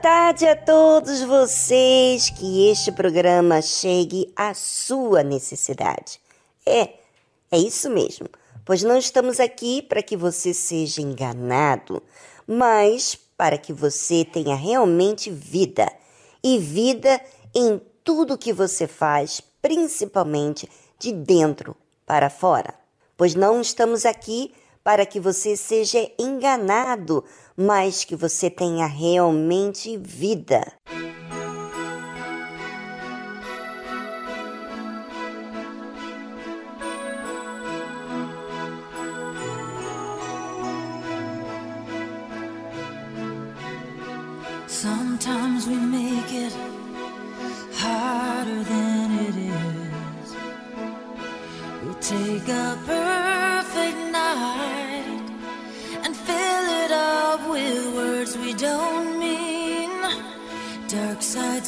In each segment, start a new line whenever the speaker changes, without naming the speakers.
Tarde a todos vocês. Que este programa chegue à sua necessidade. É, é isso mesmo. Pois não estamos aqui para que você seja enganado, mas para que você tenha realmente vida. E vida em tudo que você faz, principalmente de dentro para fora. Pois não estamos aqui para que você seja enganado mas que você tenha realmente vida.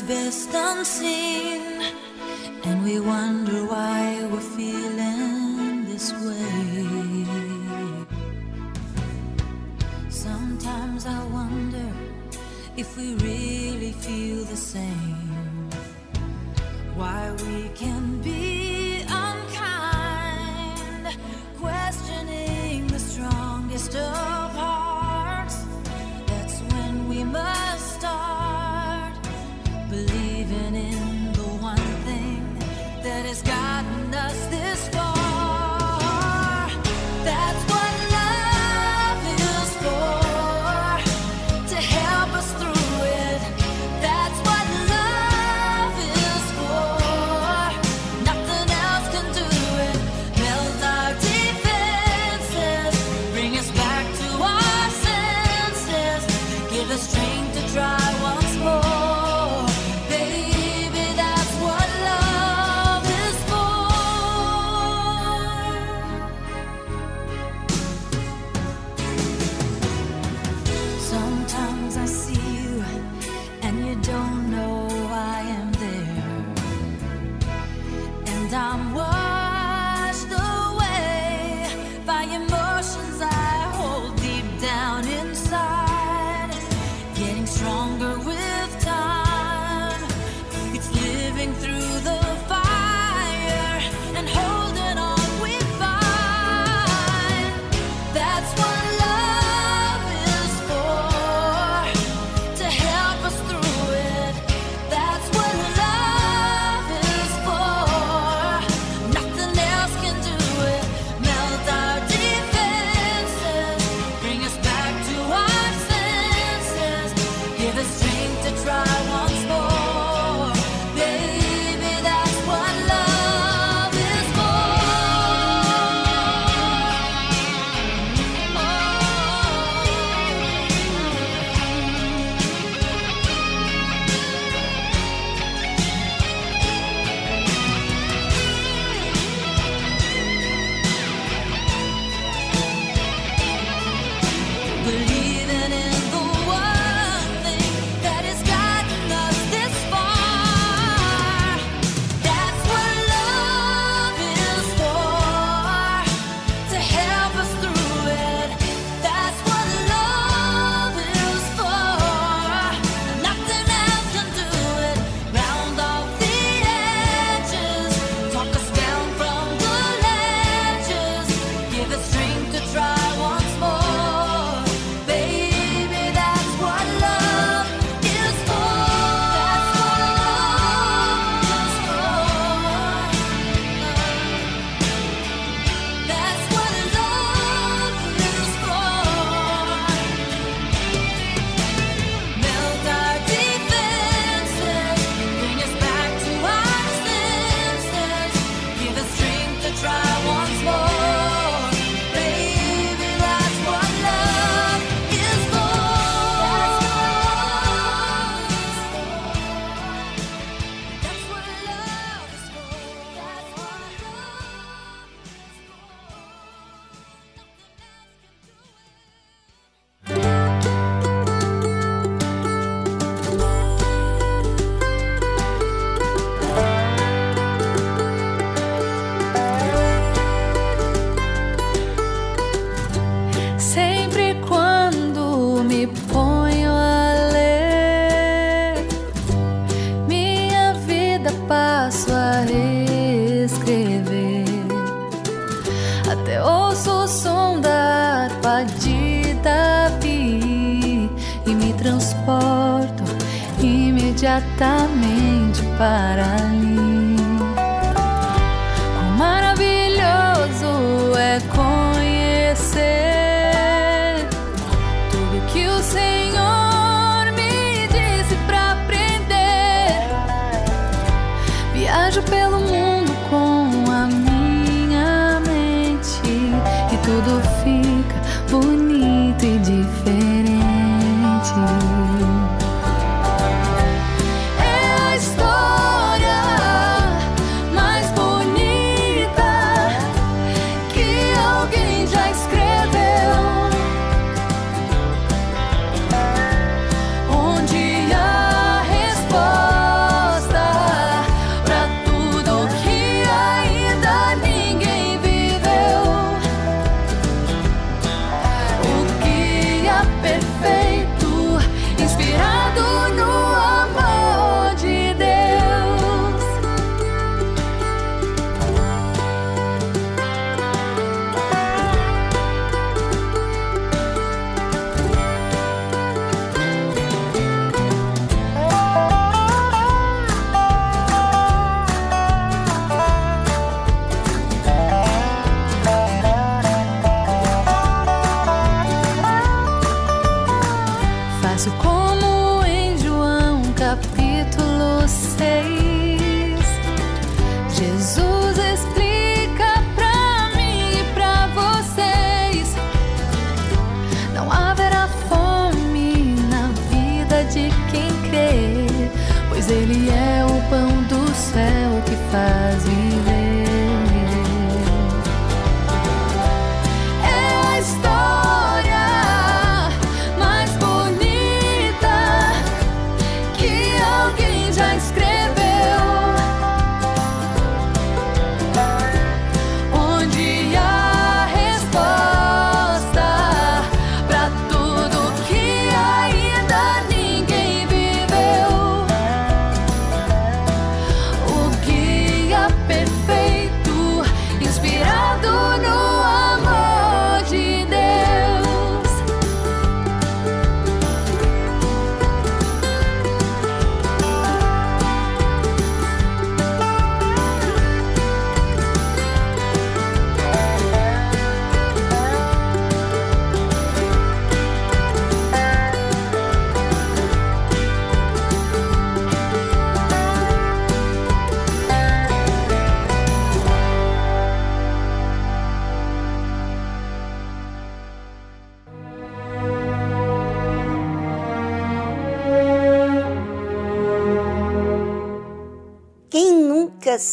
Best unseen, and we wonder why we're feeling this way. Sometimes I wonder if we really feel the same. Why we can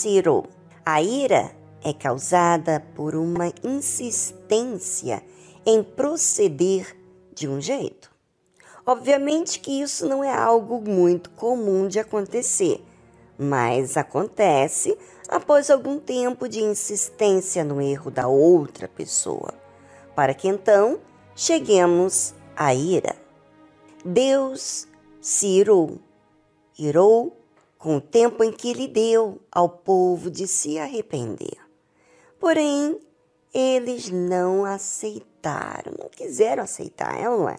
irou? A ira é causada por uma insistência em proceder de um jeito. Obviamente que isso não é algo muito comum de acontecer, mas acontece após algum tempo de insistência no erro da outra pessoa, para que então cheguemos à ira. Deus se irou, irou com o tempo em que lhe deu ao povo de se arrepender. Porém, eles não aceitaram, não quiseram aceitar, é ou não é?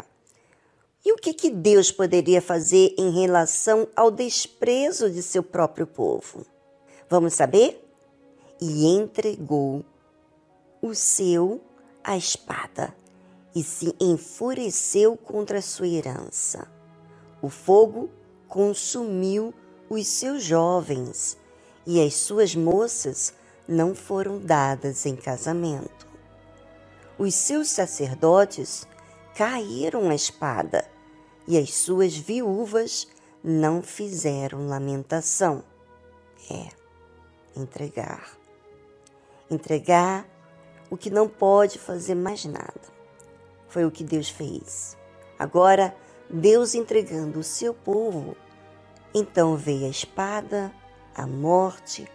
E o que, que Deus poderia fazer em relação ao desprezo de seu próprio povo? Vamos saber? E entregou o seu à espada e se enfureceu contra a sua herança. O fogo consumiu os seus jovens e as suas moças não foram dadas em casamento. Os seus sacerdotes caíram à espada e as suas viúvas não fizeram lamentação. É, entregar. Entregar o que não pode fazer mais nada. Foi o que Deus fez. Agora, Deus entregando o seu povo, então veio a espada, a morte,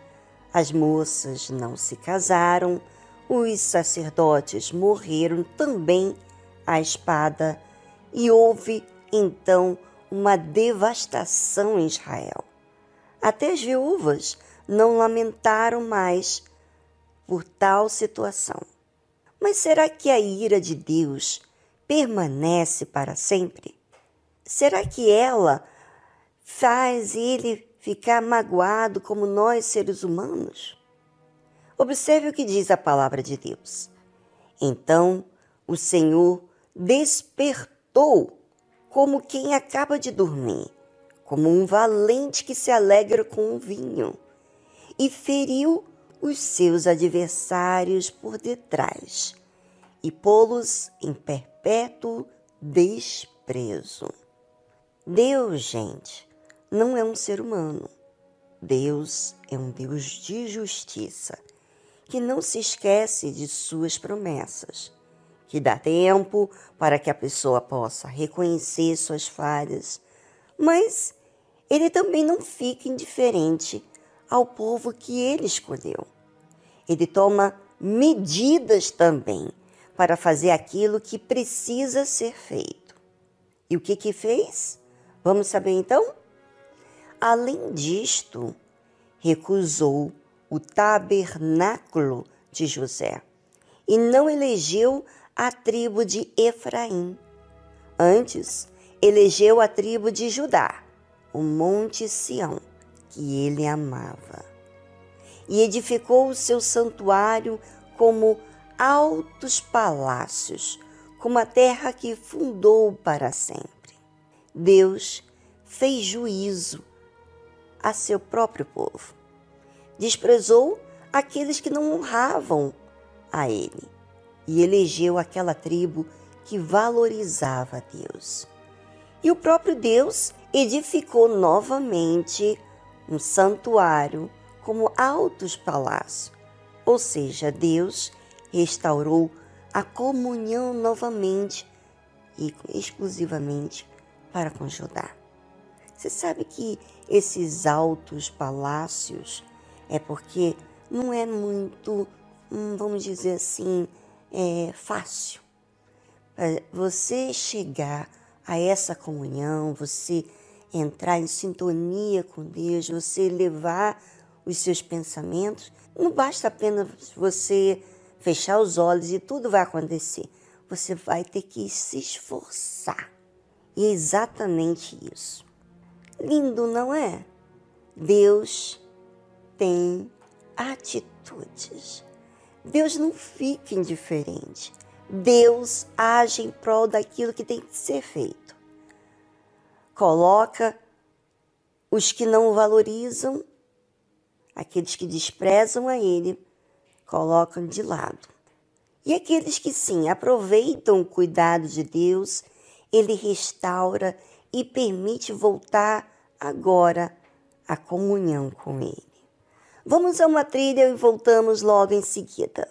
as moças não se casaram, os sacerdotes morreram também à espada, e houve então uma devastação em Israel. Até as viúvas não lamentaram mais por tal situação. Mas será que a ira de Deus permanece para sempre? Será que ela faz ele ficar magoado como nós, seres humanos? Observe o que diz a palavra de Deus. Então o Senhor despertou como quem acaba de dormir, como um valente que se alegra com um vinho, e feriu os seus adversários por detrás e pô-los em perpétuo desprezo. Deus, gente, não é um ser humano. Deus é um Deus de justiça, que não se esquece de suas promessas, que dá tempo para que a pessoa possa reconhecer suas falhas, mas ele também não fica indiferente ao povo que ele escolheu. Ele toma medidas também para fazer aquilo que precisa ser feito. E o que que fez? Vamos saber então? Além disto, recusou o tabernáculo de José e não elegeu a tribo de Efraim. Antes, elegeu a tribo de Judá, o monte Sião, que ele amava. E edificou o seu santuário como altos palácios, como a terra que fundou para sempre. Deus fez juízo a seu próprio povo. Desprezou aqueles que não honravam a ele e elegeu aquela tribo que valorizava Deus. E o próprio Deus edificou novamente um santuário como altos palácios. Ou seja, Deus restaurou a comunhão novamente e exclusivamente para com Judá. Você sabe que esses altos palácios é porque não é muito, hum, vamos dizer assim, é fácil. Você chegar a essa comunhão, você entrar em sintonia com Deus, você levar os seus pensamentos, não basta apenas você fechar os olhos e tudo vai acontecer. Você vai ter que se esforçar. E é exatamente isso. Lindo, não é? Deus tem atitudes. Deus não fica indiferente. Deus age em prol daquilo que tem que ser feito. Coloca os que não o valorizam, aqueles que desprezam a Ele, colocam de lado. E aqueles que sim aproveitam o cuidado de Deus, Ele restaura e permite voltar agora à comunhão com Ele. Vamos a uma trilha e voltamos logo em seguida.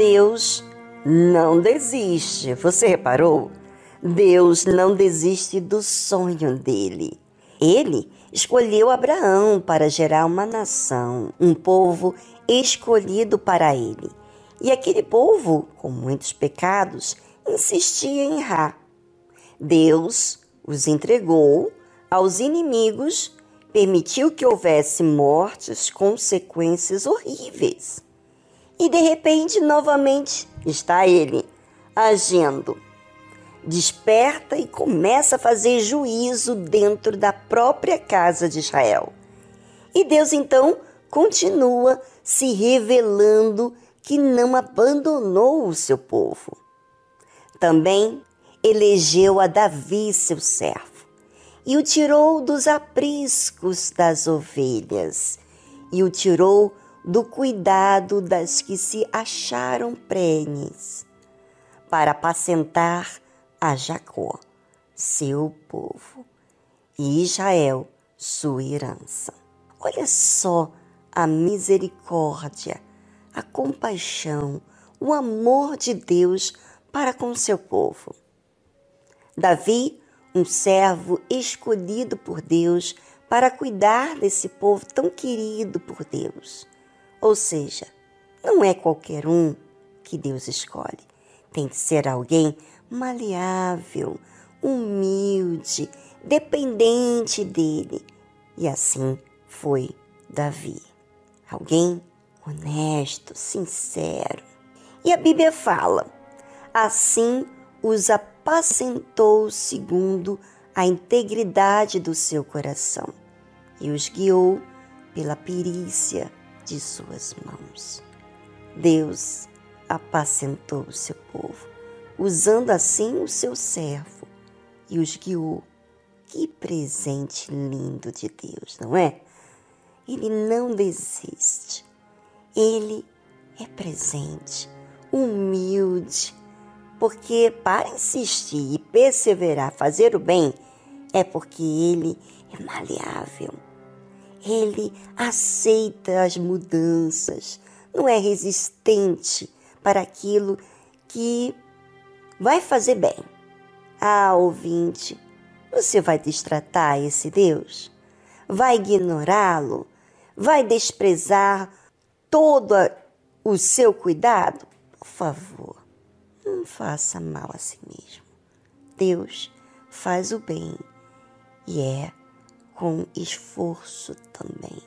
Deus não desiste. Você reparou? Deus não desiste do sonho dele. Ele escolheu Abraão para gerar uma nação, um povo escolhido para ele. E aquele povo, com muitos pecados, insistia em errar. Deus os entregou aos inimigos, permitiu que houvesse mortes, consequências horríveis. E de repente, novamente, está ele agindo. Desperta e começa a fazer juízo dentro da própria casa de Israel. E Deus então continua se revelando que não abandonou o seu povo. Também elegeu a Davi, seu servo, e o tirou dos apriscos das ovelhas, e o tirou do cuidado das que se acharam prenhes, para apacentar a Jacó, seu povo, e Israel, sua herança. Olha só a misericórdia, a compaixão, o amor de Deus para com seu povo. Davi, um servo escolhido por Deus para cuidar desse povo tão querido por Deus. Ou seja, não é qualquer um que Deus escolhe. Tem que ser alguém maleável, humilde, dependente dele. E assim foi Davi. Alguém honesto, sincero. E a Bíblia fala: assim os apacentou segundo a integridade do seu coração e os guiou pela perícia de suas mãos. Deus apacentou o seu povo, usando assim o seu servo e os guiou. Que presente lindo de Deus, não é? Ele não desiste. Ele é presente, humilde, porque para insistir e perseverar, fazer o bem, é porque ele é maleável. Ele aceita as mudanças, não é resistente para aquilo que vai fazer bem. Ah, ouvinte, você vai destratar esse Deus? Vai ignorá-lo? Vai desprezar todo o seu cuidado? Por favor, não faça mal a si mesmo. Deus faz o bem e é com esforço também.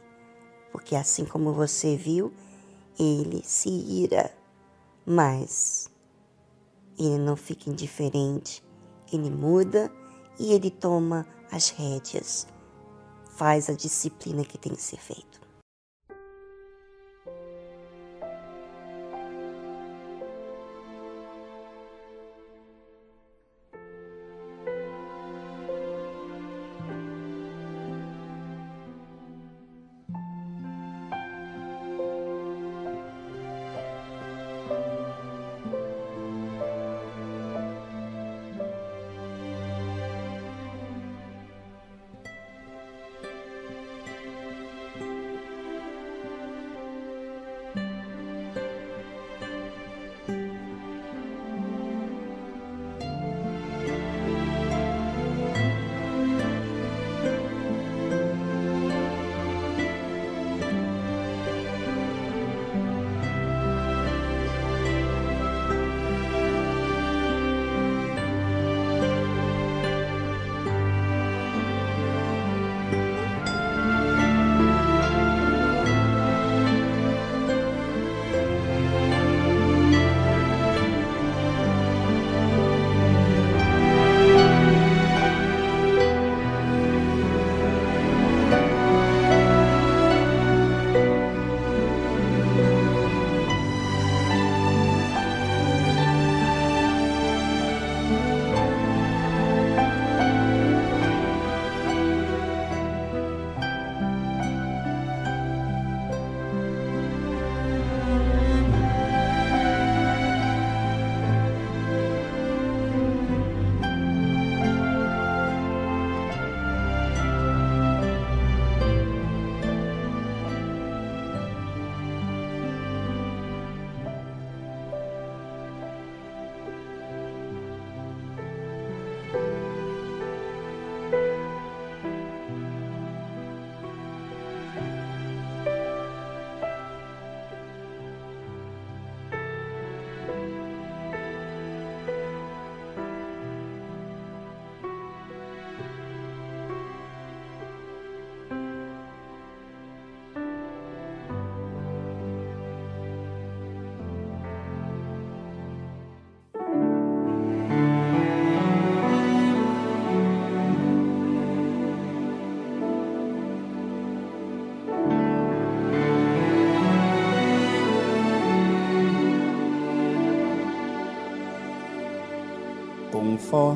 Porque assim como você viu, ele se ira, mas ele não fica indiferente, ele muda e ele toma as rédeas, faz a disciplina que tem que ser feita.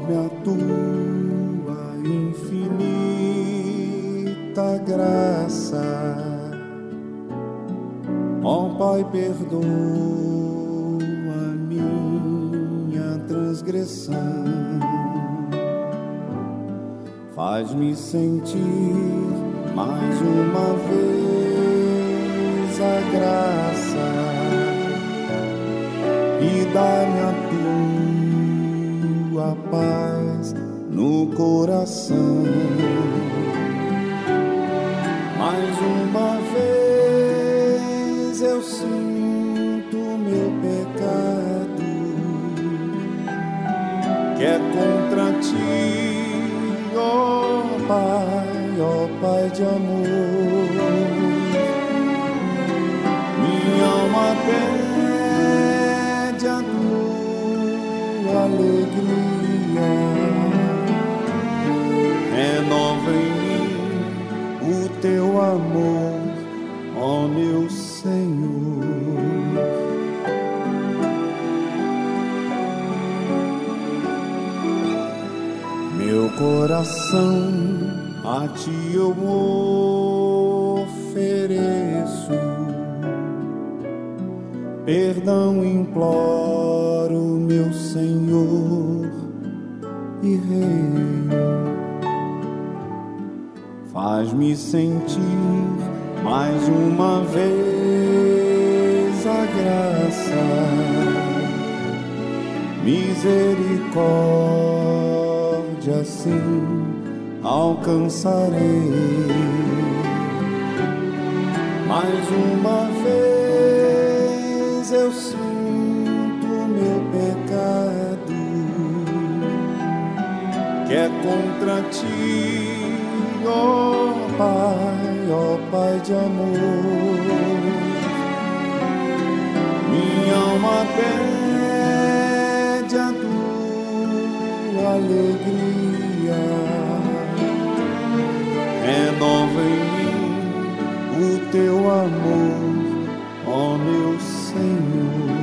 Conforme a tua infinita graça. Ó Pai, perdoa minha transgressão. Faz-me sentir mais uma vez a graça e dá-me a tua paz no coração. Mais uma vez eu sinto meu pecado que é contra ti, ó Pai, ó Pai de amor. Minha alma pede coração a ti eu ofereço, perdão imploro, meu Senhor e Rei. Faz-me sentir mais uma vez a graça, misericórdia, sim, alcançarei. Mais uma vez eu sinto meu pecado que é contra ti, ó Pai, ó Pai de amor. Minha alma pede alegria, renova em mim o teu amor, ó meu Senhor.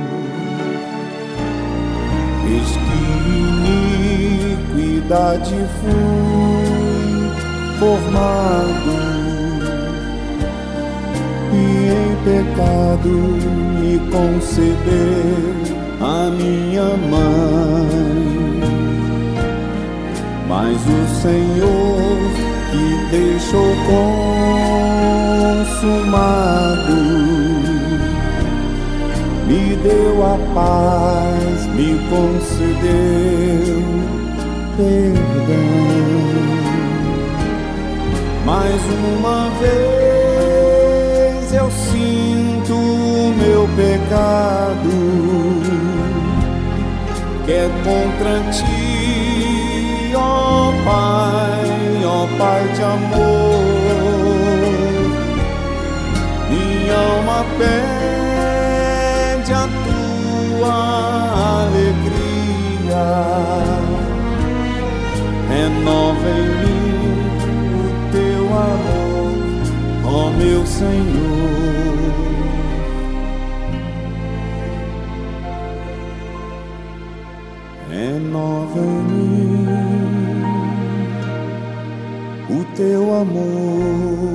Eis que iniquidade fui formado e em pecado me concebeu a minha mãe. Mas o Senhor que deixou consumado me deu a paz, me concedeu perdão. Mais uma vez eu sinto o meu pecado, que é contra ti, pede a tua alegria, renova em mim o teu amor, ó meu Senhor. Renova em mim o teu amor,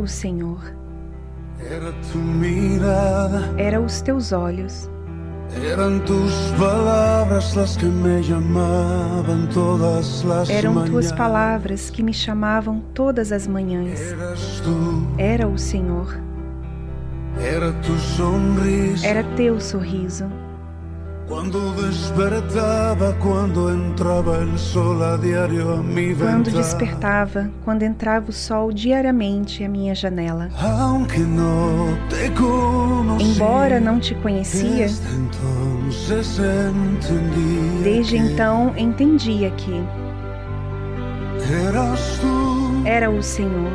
O Senhor.
Era tu mirada,
Era os teus olhos. Eram tuas palavras que me chamavam todas as manhãs. Era o Senhor.
era tu sonrisa.
Era teu sorriso.
Cuando despertaba, cuando entraba el sol a diario a mi
Quando
ventana.
despertava, quando entrava o sol diariamente à minha janela. Embora não te conhecia,
desde
então entendia que era o Senhor.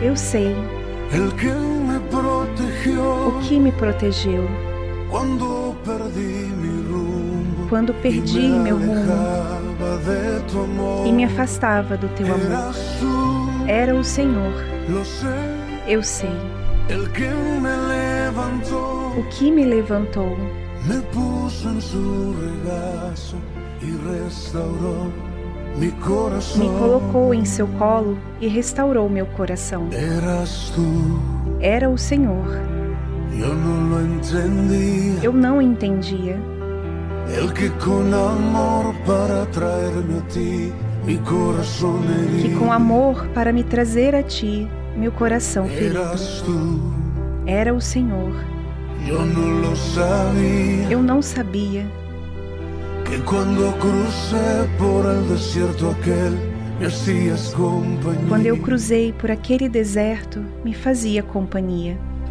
Eu sei o que me protegeu
rumbo.
Quando perdi meu rumo
tu
e me afastava do teu amor. Era o Senhor. Eu sei o que me levantou,
Me puso en su regazo y restauró mi corazón.
me colocou em seu colo e restaurou meu coração.
Eras tú,
Era o Senhor.
yo no lo entendía.
Eu não entendia.
El que con amor para traerme a ti, mi corazón
que
herido.
com amor para me trazer a ti, meu coração ferido, era o Senhor.
yo no lo sabía.
Eu não sabia
que crucé por el desierto aquel.
Quando eu cruzei por aquele deserto, me fazia companhia.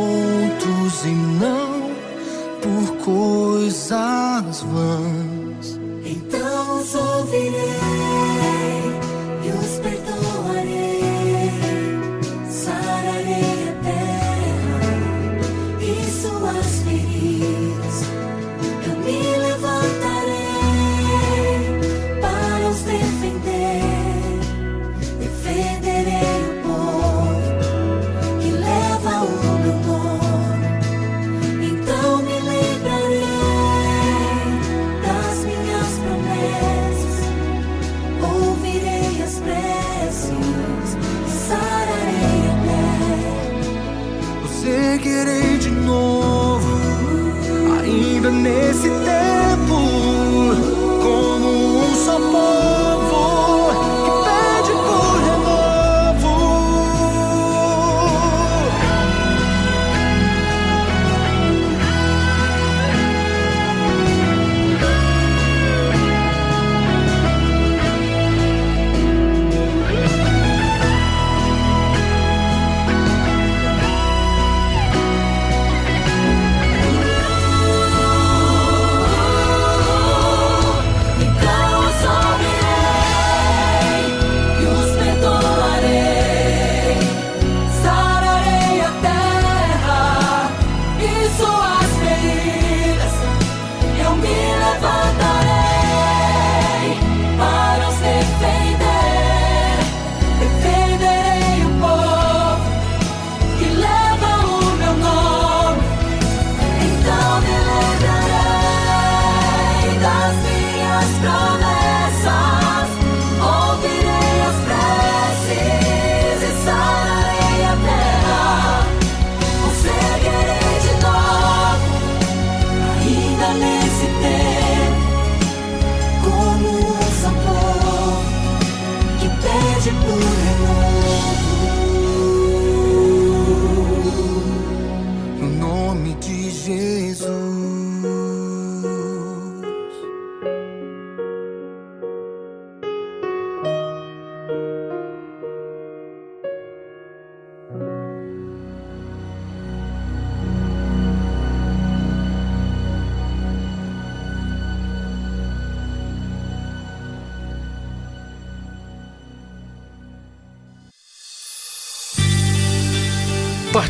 Outros e não por coisas vãs,
Então ouvirei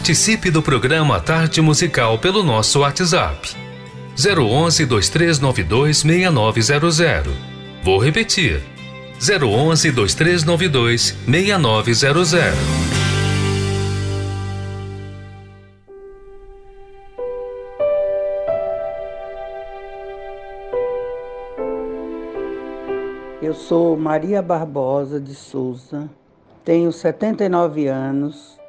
Participe do programa Tarde Musical pelo nosso WhatsApp. 011 2392 6900. Vou repetir. 011 2392 6900.
Eu sou Maria Barbosa de Souza, tenho 79 anos,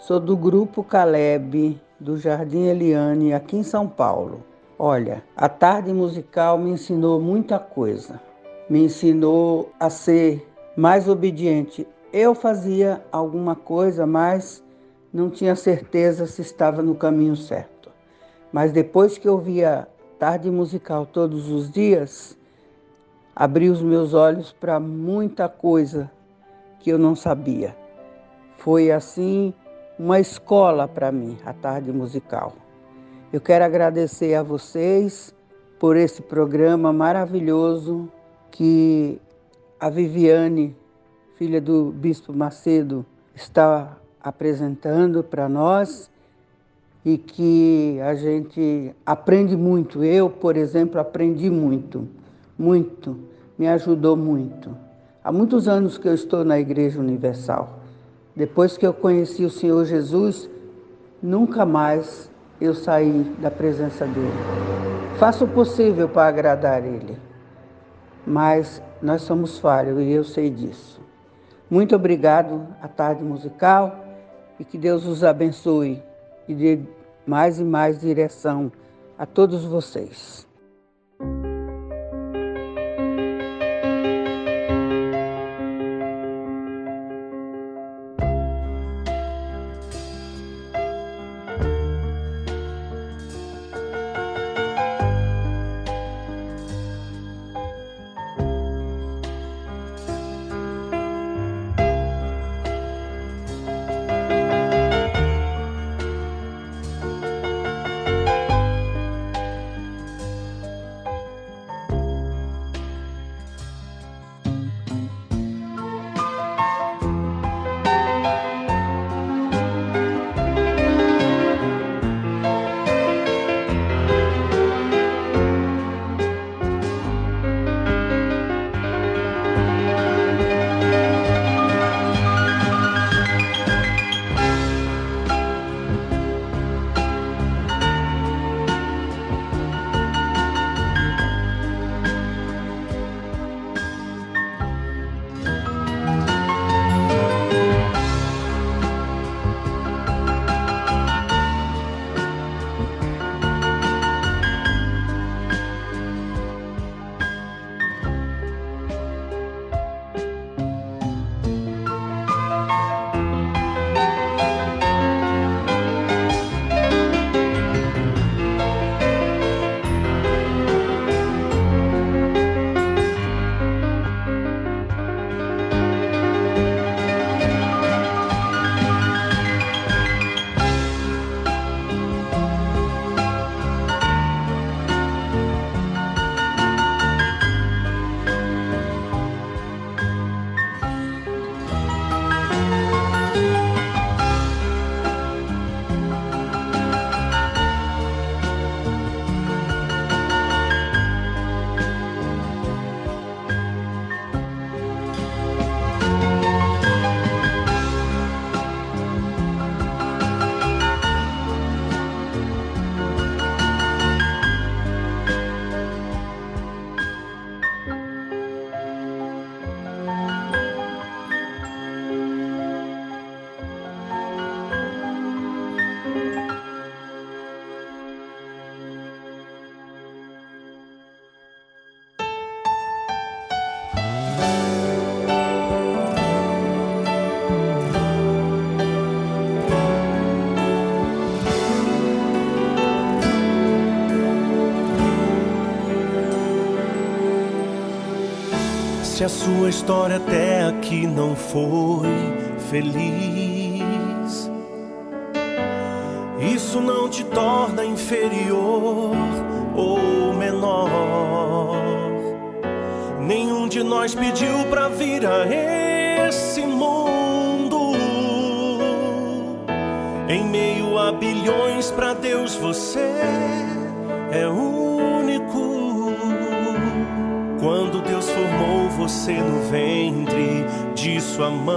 Sou do grupo Caleb do Jardim Eliane, aqui em São Paulo. Olha, a tarde musical me ensinou muita coisa. Me ensinou a ser mais obediente. Eu fazia alguma coisa, mas não tinha certeza se estava no caminho certo. Mas depois que eu via tarde musical todos os dias, abri os meus olhos para muita coisa que eu não sabia. Foi assim uma escola para mim, a tarde musical. Eu quero agradecer a vocês por esse programa maravilhoso que a Viviane, filha do Bispo Macedo, está apresentando para nós e que a gente aprende muito. Eu, por exemplo, aprendi muito, muito, me ajudou muito. Há muitos anos que eu estou na Igreja Universal. Depois que eu conheci o Senhor Jesus, nunca mais eu saí da presença dele. Faço o possível para agradar ele, mas nós somos falhos e eu sei disso. Muito obrigado à tarde musical e que Deus os abençoe e dê mais e mais direção a todos vocês.
Se a sua história até aqui não foi feliz. Isso não te torna inferior ou menor. Nenhum de nós pediu pra vir a esse mundo. Em meio a bilhões, pra Deus você é único. Você no ventre de sua mãe,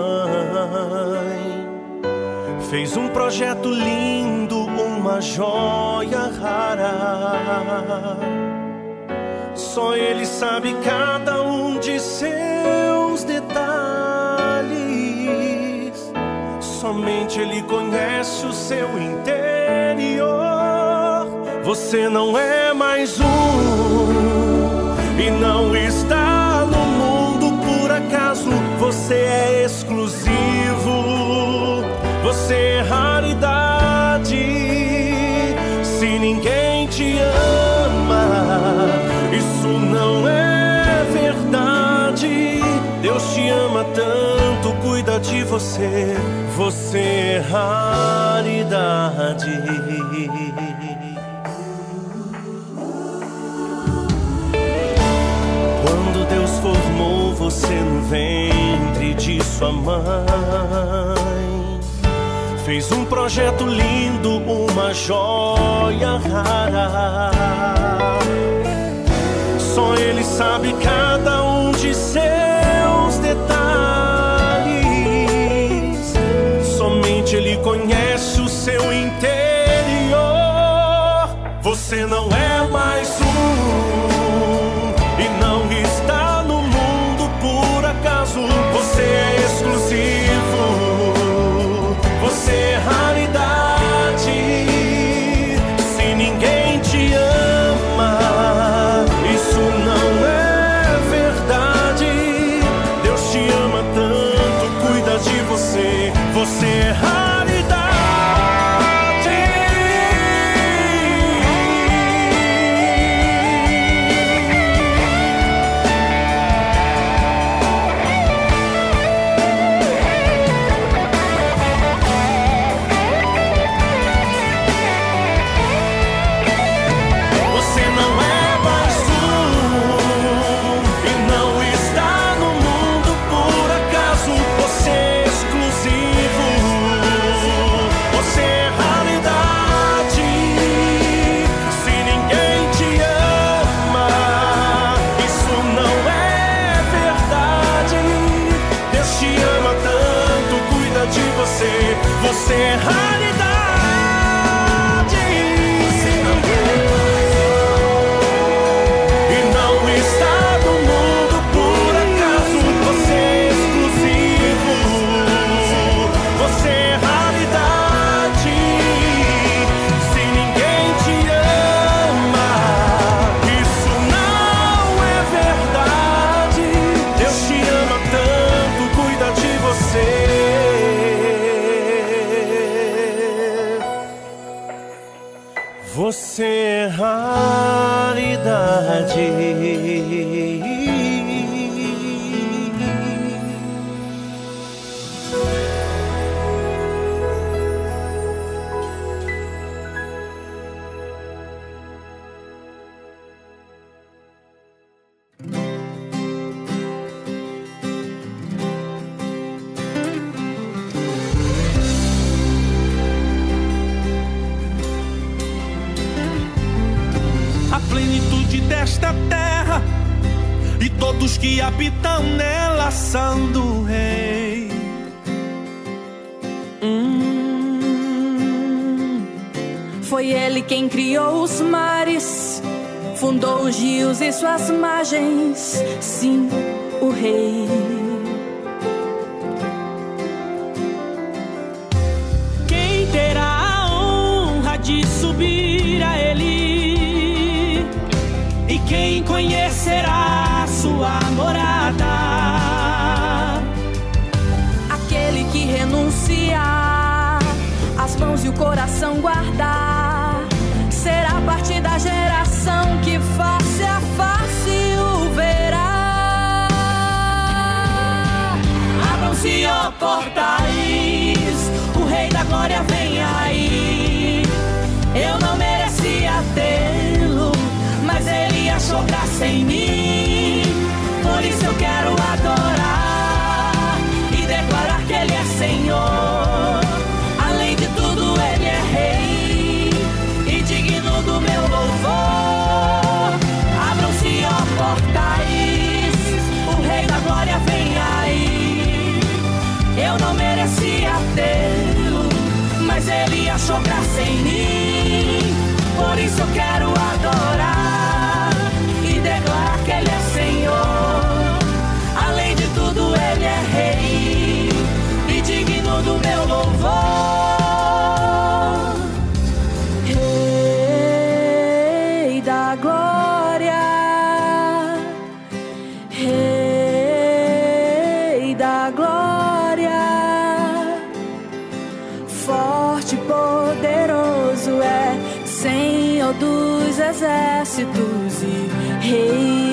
fez um projeto lindo, uma joia rara. Só Ele sabe cada um de seus detalhes. Somente Ele conhece o seu interior. Você não é mais um e não está Você é exclusivo, você é raridade. Se ninguém te ama, isso não é verdade. Deus te ama tanto, cuida de você. Você é raridade. Você no ventre de sua mãe. Fez um projeto lindo, uma joia rara. Só ele sabe cada um de seus
suas sem mim. Por isso eu quero exércitos e reis.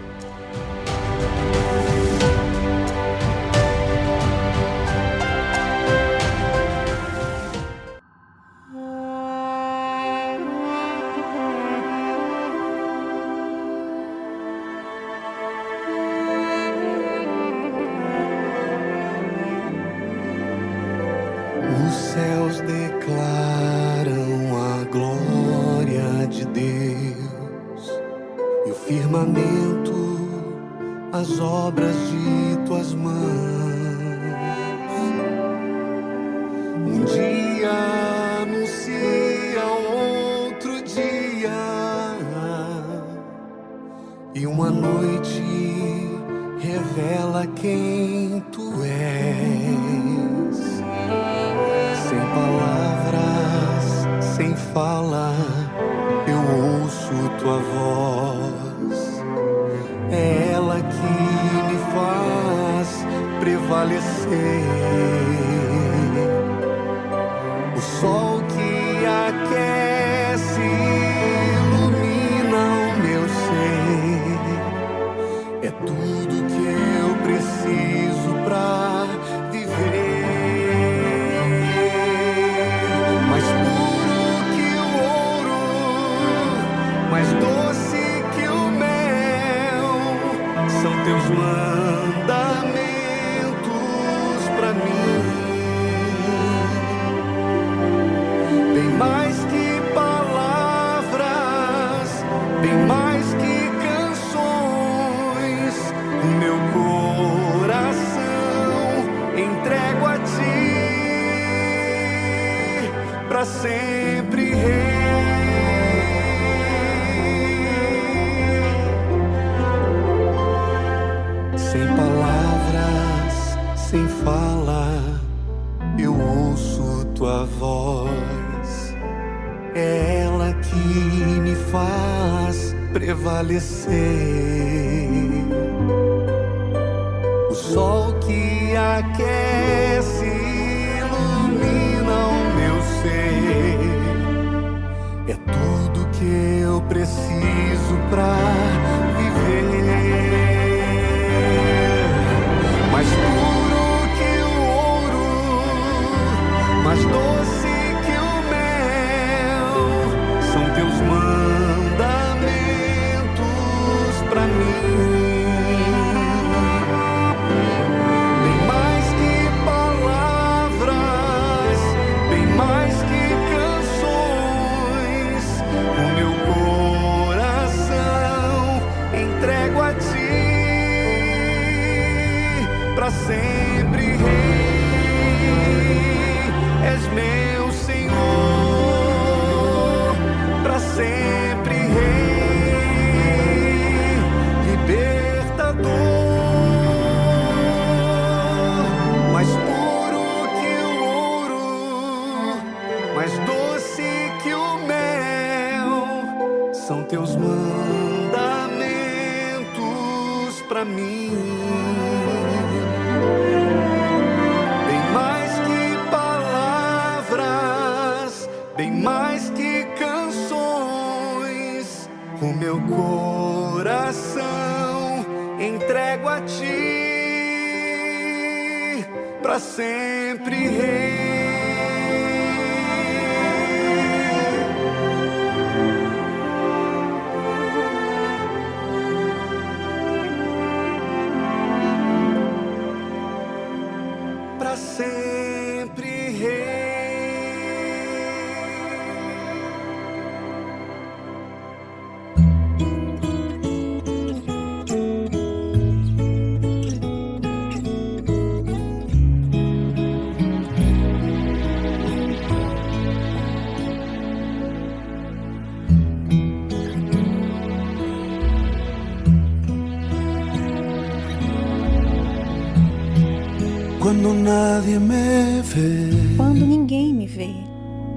Nadie me.
Quando ninguém me vê.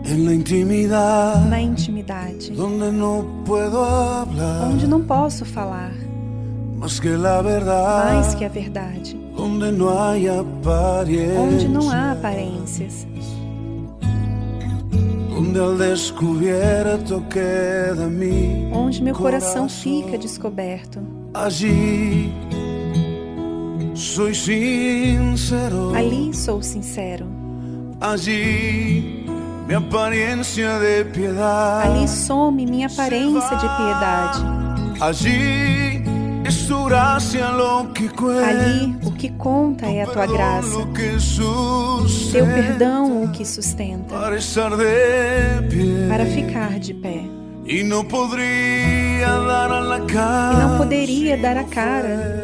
En la intimidad.
Na intimidade.
Donde no puedo hablar.
Onde não posso falar.
Más que.
Mais que a verdade.
Onde não há aparências.
Onde não há aparências.
Onde al descubierto queda mi
Onde meu coração fica descoberto.
Allí soy sincero.
Ali sou sincero.
Allí mi apariencia de piedade.
Ali some minha aparência de piedade.
Allí es tu gracia lo que cuenta.
Ali o que conta é a tua graça. Teu perdão o que sustenta.
Para estar de pie.
Para ficar de pé.
E não poderia dar a cara.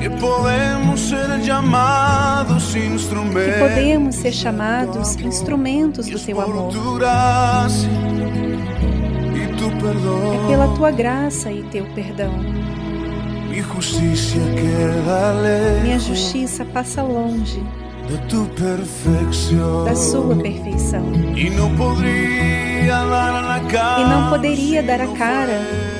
que podemos ser chamados instrumentos,
que podemos ser chamados instrumentos do teu amor. É pela tua graça e teu perdão. Minha justiça passa longe da sua perfeição.
E não
poderia dar a cara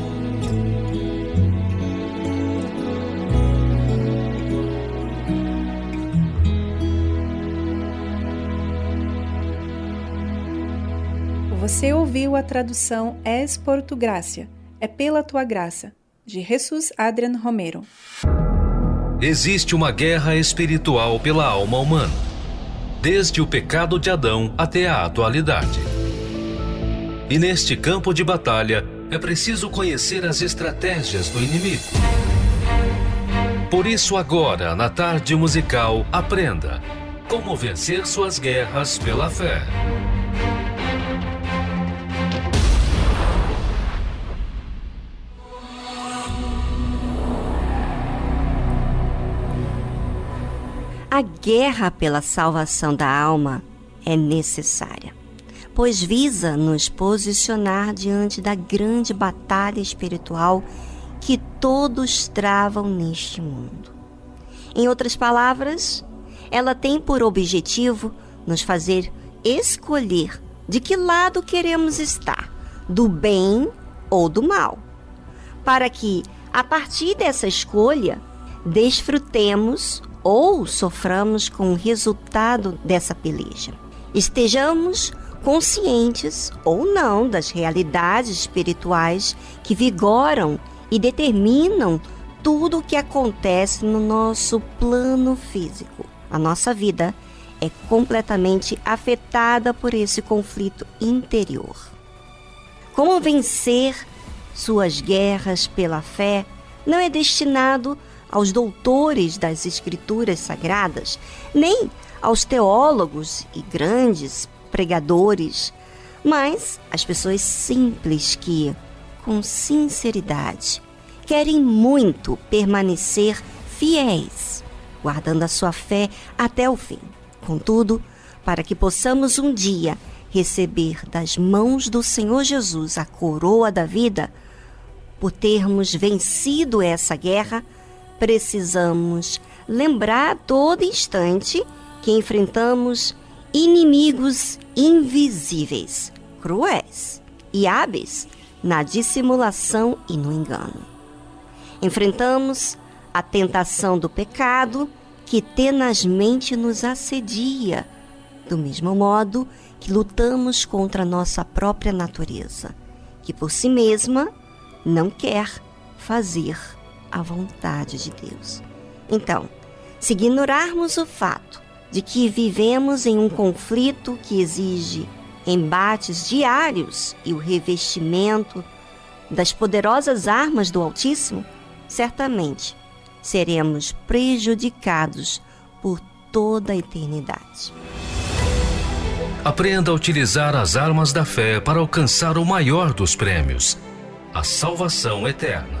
Você ouviu a tradução Es por tu gracia, é pela tua graça, de Jesus Adrian Romero.
Existe uma guerra espiritual pela alma humana, desde o pecado de Adão até a atualidade. E neste campo de batalha é preciso conhecer as estratégias do inimigo. Por isso, agora, na tarde musical, aprenda como vencer suas guerras pela fé.
A guerra pela salvação da alma é necessária, pois visa nos posicionar diante da grande batalha espiritual que todos travam neste mundo. Em outras palavras, ela tem por objetivo nos fazer escolher de que lado queremos estar, do bem ou do mal, para que, a partir dessa escolha, desfrutemos ou soframos com o resultado dessa peleja. Estejamos conscientes ou não das realidades espirituais que vigoram e determinam tudo o que acontece no nosso plano físico. A nossa vida é completamente afetada por esse conflito interior. Como vencer suas guerras pela fé não é destinado aos doutores das Escrituras Sagradas, nem aos teólogos e grandes pregadores, mas às pessoas simples que, com sinceridade, querem muito permanecer fiéis, guardando a sua fé até o fim. Contudo, para que possamos um dia receber das mãos do Senhor Jesus a coroa da vida, por termos vencido essa guerra, precisamos lembrar a todo instante que enfrentamos inimigos invisíveis, cruéis e hábeis na dissimulação e no engano. Enfrentamos a tentação do pecado que tenazmente nos assedia, do mesmo modo que lutamos contra nossa própria natureza, que por si mesma não quer fazer a vontade de Deus. Então, se ignorarmos o fato de que vivemos em um conflito que exige embates diários e o revestimento das poderosas armas do Altíssimo, certamente seremos prejudicados por toda a eternidade.
Aprenda a utilizar as armas da fé para alcançar o maior dos prêmios, a salvação eterna.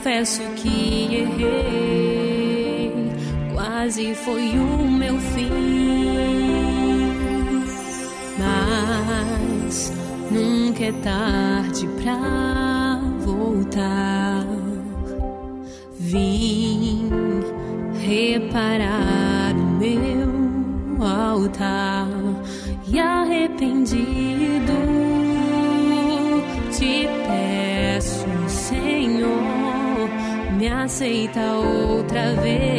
confesso que errei, quase foi o meu fim. Mas nunca é tarde pra voltar. Vim reparar outra vez.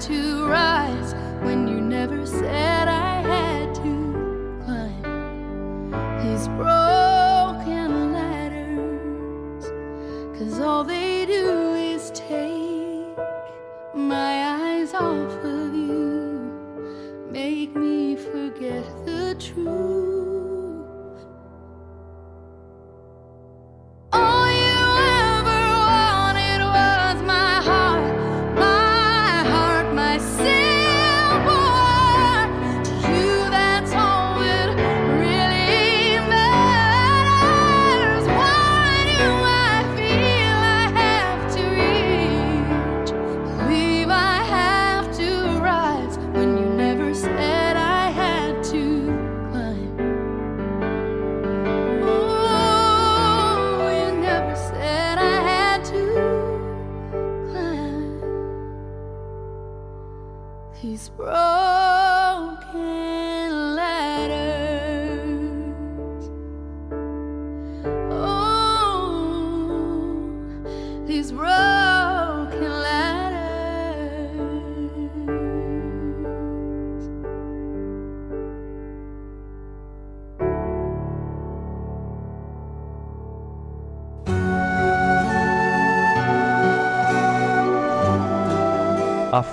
to rise when you never said.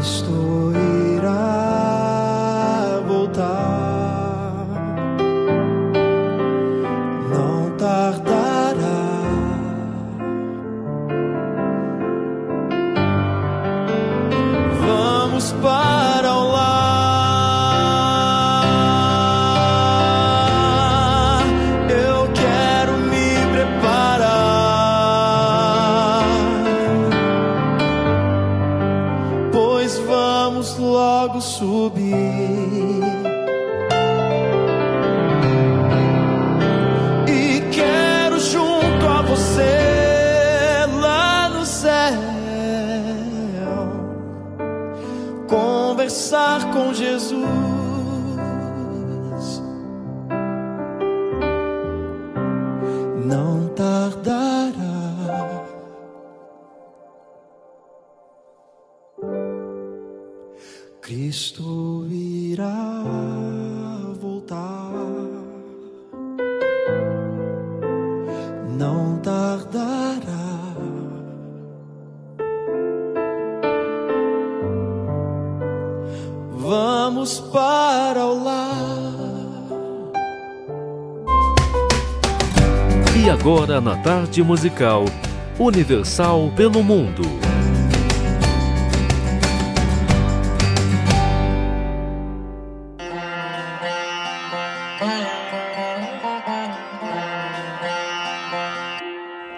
Cristo
oh Na tarde musical Universal pelo Mundo.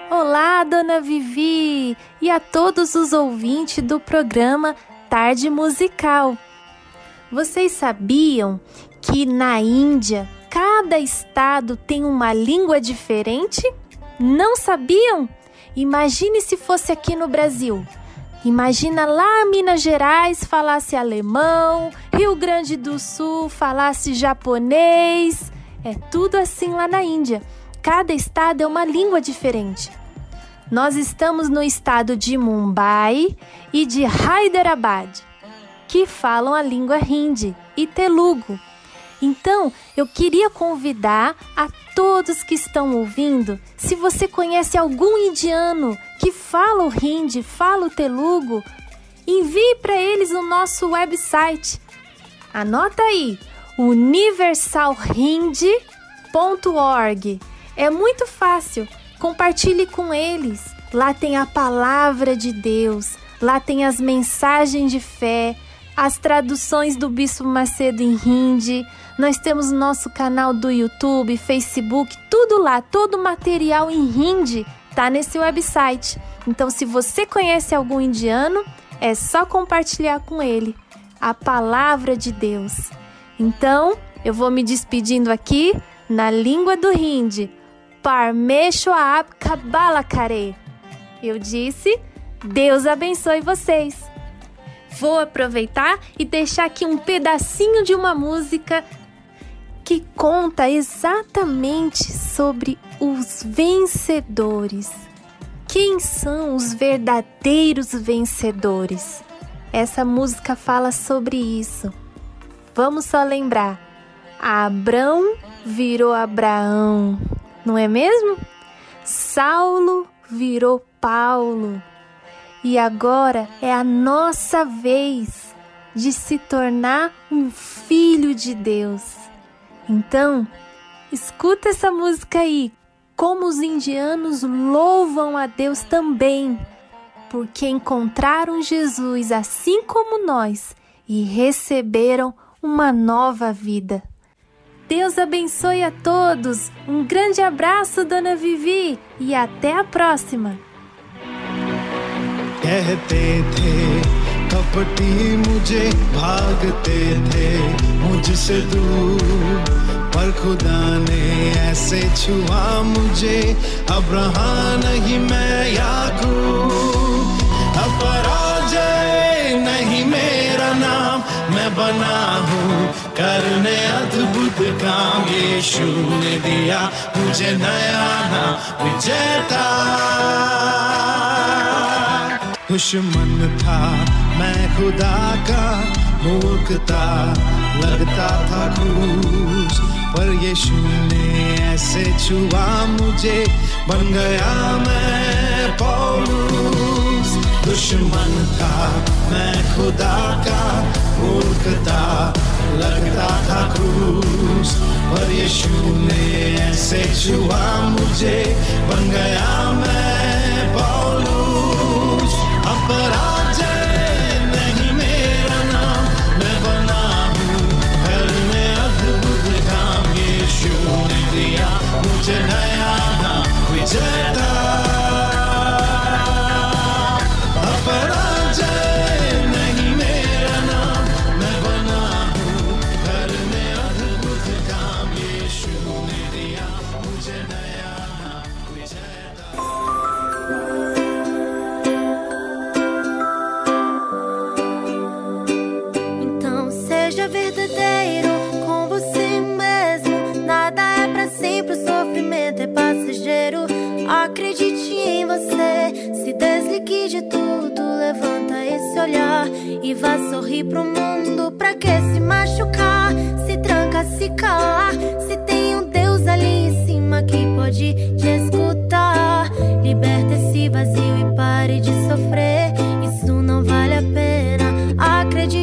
Olá, dona Vivi, e a todos os ouvintes do programa Tarde Musical. Vocês sabiam que na Índia cada estado tem uma língua diferente? Não sabiam? Imagine se fosse aqui no Brasil. Imagina lá Minas Gerais falasse alemão, Rio Grande do Sul falasse japonês. É tudo assim lá na Índia. Cada estado é uma língua diferente. Nós estamos no estado de Mumbai e de Hyderabad, que falam a língua hindi e telugu. Então, eu queria convidar a todos que estão ouvindo, se você conhece algum indiano que fala o hindi, fala o telugu, envie para eles o nosso website. Anota aí, universalhindi.org. É muito fácil. Compartilhe com eles. Lá tem a palavra de Deus, lá tem as mensagens de fé, as traduções do Bispo Macedo em hindi. Nós temos nosso canal do YouTube, Facebook, tudo lá, todo material em hindi tá nesse website. Então, se você conhece algum indiano, é só compartilhar com ele a palavra de Deus. Então, eu vou me despedindo aqui na língua do hindi. Parmeshwar Kabbalakare. Eu disse, Deus abençoe vocês. Vou aproveitar e deixar aqui um pedacinho de uma música que conta exatamente sobre os vencedores. Quem são os verdadeiros vencedores? Essa música fala sobre isso. Vamos só lembrar. Abrão virou Abraão, não é mesmo? Saulo virou Paulo. E agora é a nossa vez de se tornar um filho de Deus. Então, escuta essa música aí, como os indianos louvam a Deus também, porque encontraram Jesus assim como nós e receberam uma nova vida. Deus abençoe a todos. Um grande abraço, Dona Vivi, e até a próxima.
थपटी मुझे भागते थे, मुझसे दूर। पर खुदा ने ऐसे छुआ मुझे, अब रहा नहीं मैं याकू अब पराजय नहीं मेरा नाम, मैं बना हूँ करने अद्भुत काम। यीशु ने दिया मुझे नया नाम, विजेता। मन था मैं खुदा का मूर्खता लगता था खूस पर यीशु ने ऐसे छुआ मुझे, बन गया मैं पौलूस। दुश्मन था मैं खुदा का मूर्खता लगता था क्रूस, पर यीशु ने ऐसे छुआ मुझे, बन गया मैं पौलूस।
अपराध Janayana Vijaya acredite em você. Se desligue de tudo, levanta esse olhar e vá sorrir pro mundo. Pra que se machucar? Se tranca, se calar. Se tem um Deus ali em cima que pode te escutar. Liberta esse vazio e pare de sofrer. Isso não vale a pena. Acredite.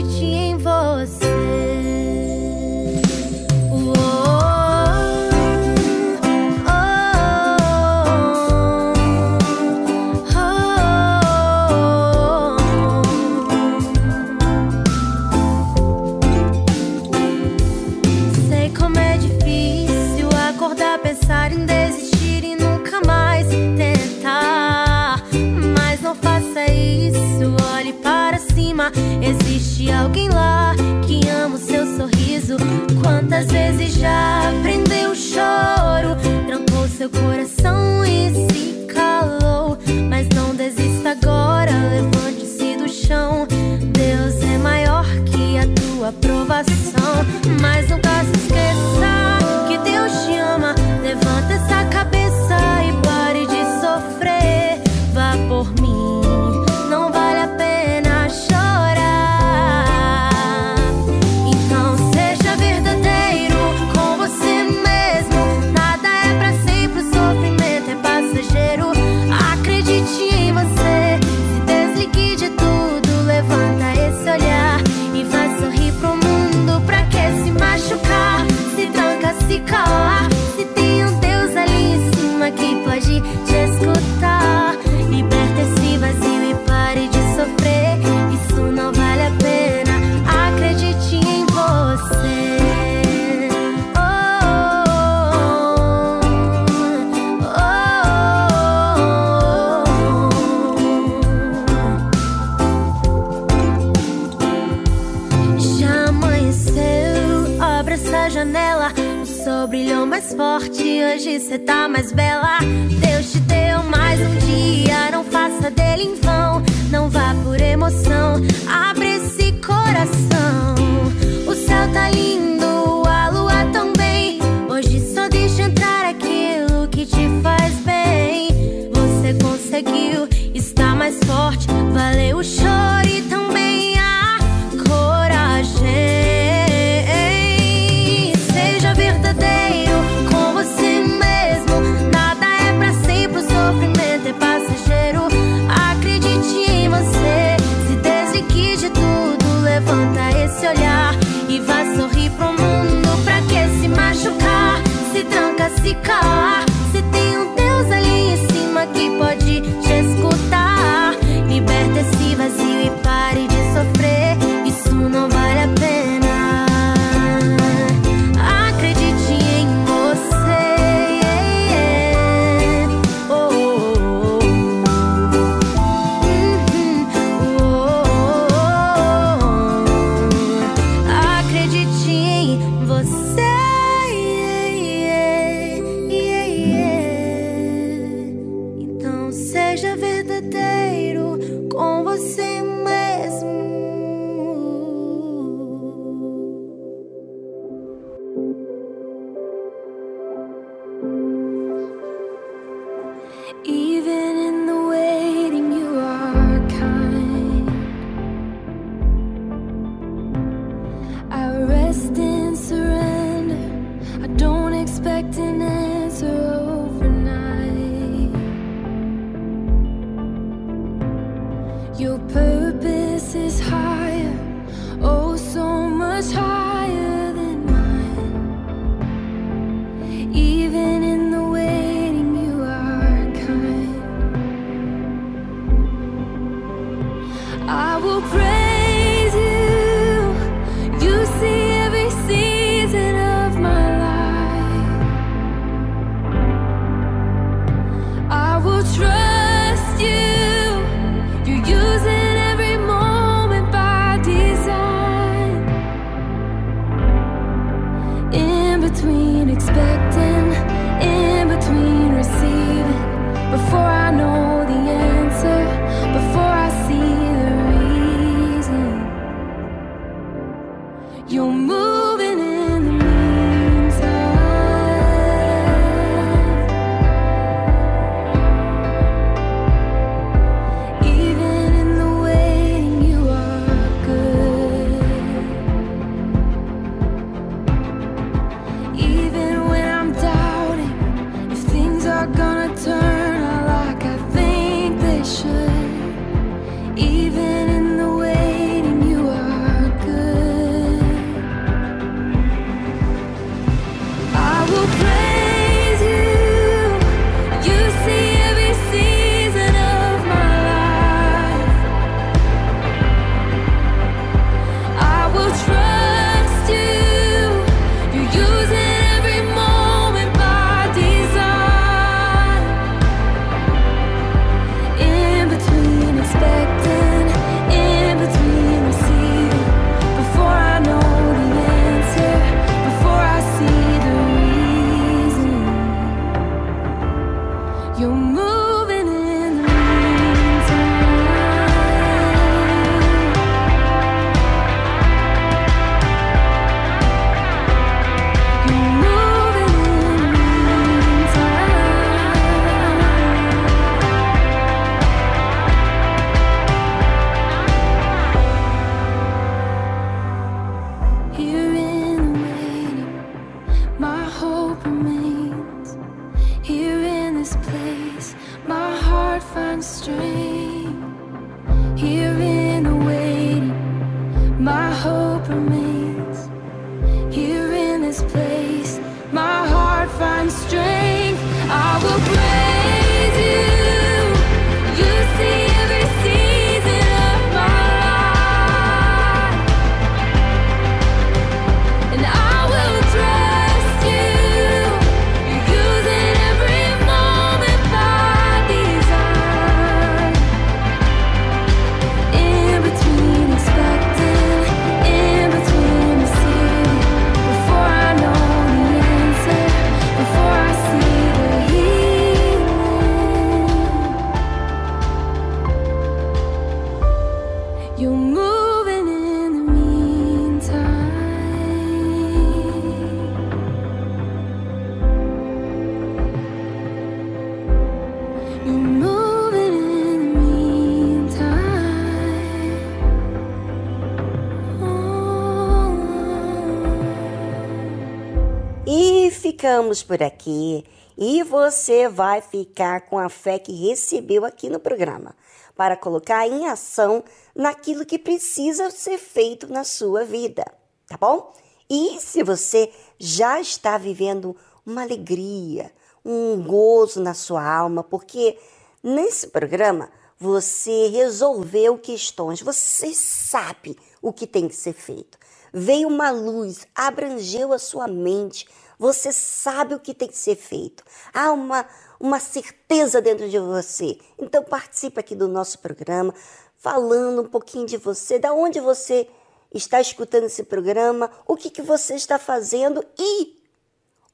Ficamos por aqui. E você vai ficar com a fé que recebeu aqui no programa, para colocar em ação naquilo que precisa ser feito na sua vida, tá bom? E se você já está vivendo uma alegria, um gozo na sua alma, porque nesse programa você resolveu questões, você sabe o que tem que ser feito. Veio uma luz, abrangeu a sua mente, você sabe o que tem que ser feito. Há uma, uma certeza dentro de você. Então participe aqui do nosso programa, falando um pouquinho de você, da onde você está escutando esse programa, o que, que você está fazendo e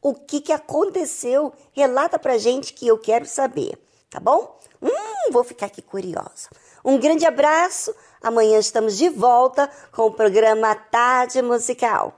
o que, que aconteceu. Relata pra gente que eu quero saber, tá bom? Hum, vou ficar aqui curiosa. Um grande abraço. Amanhã estamos de volta com o programa Tarde Musical.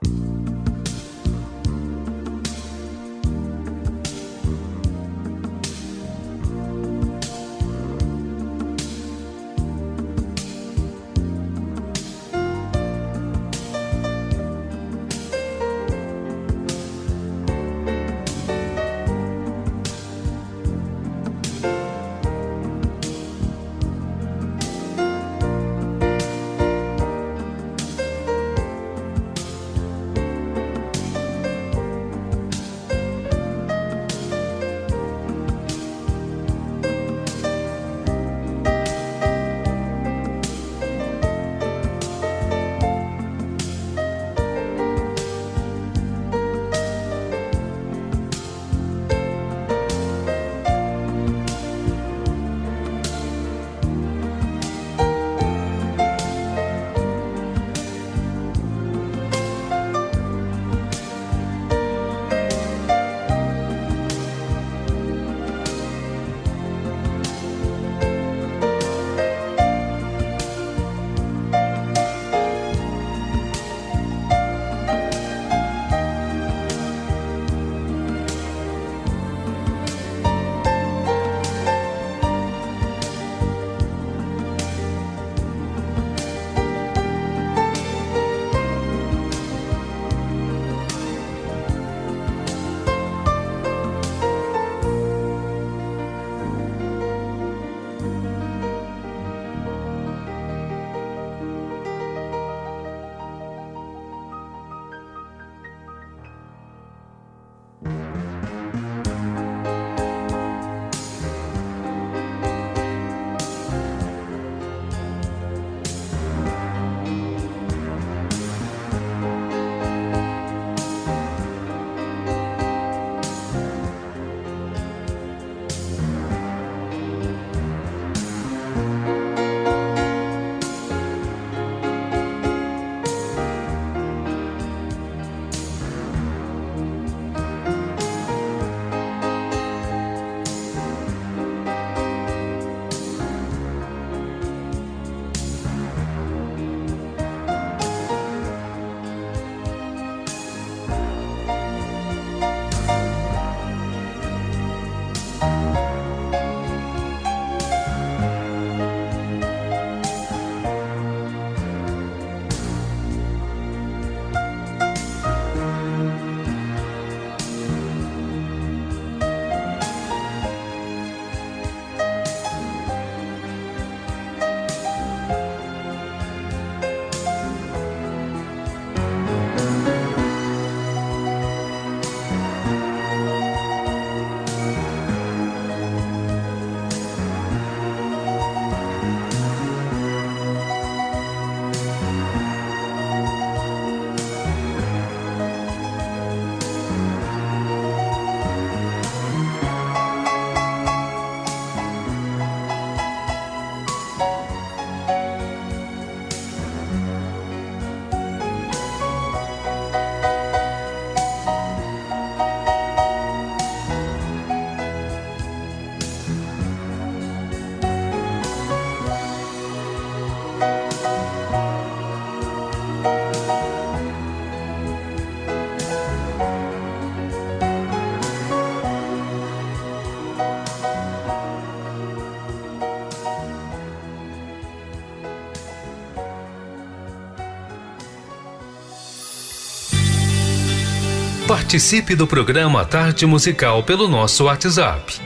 Participe do programa Tarde Musical pelo nosso WhatsApp.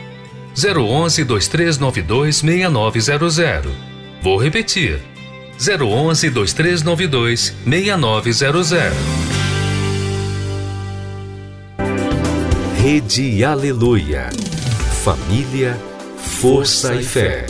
011 2392 6900. Vou repetir. 011 2392 6900. Rede Aleluia. Família, força e fé.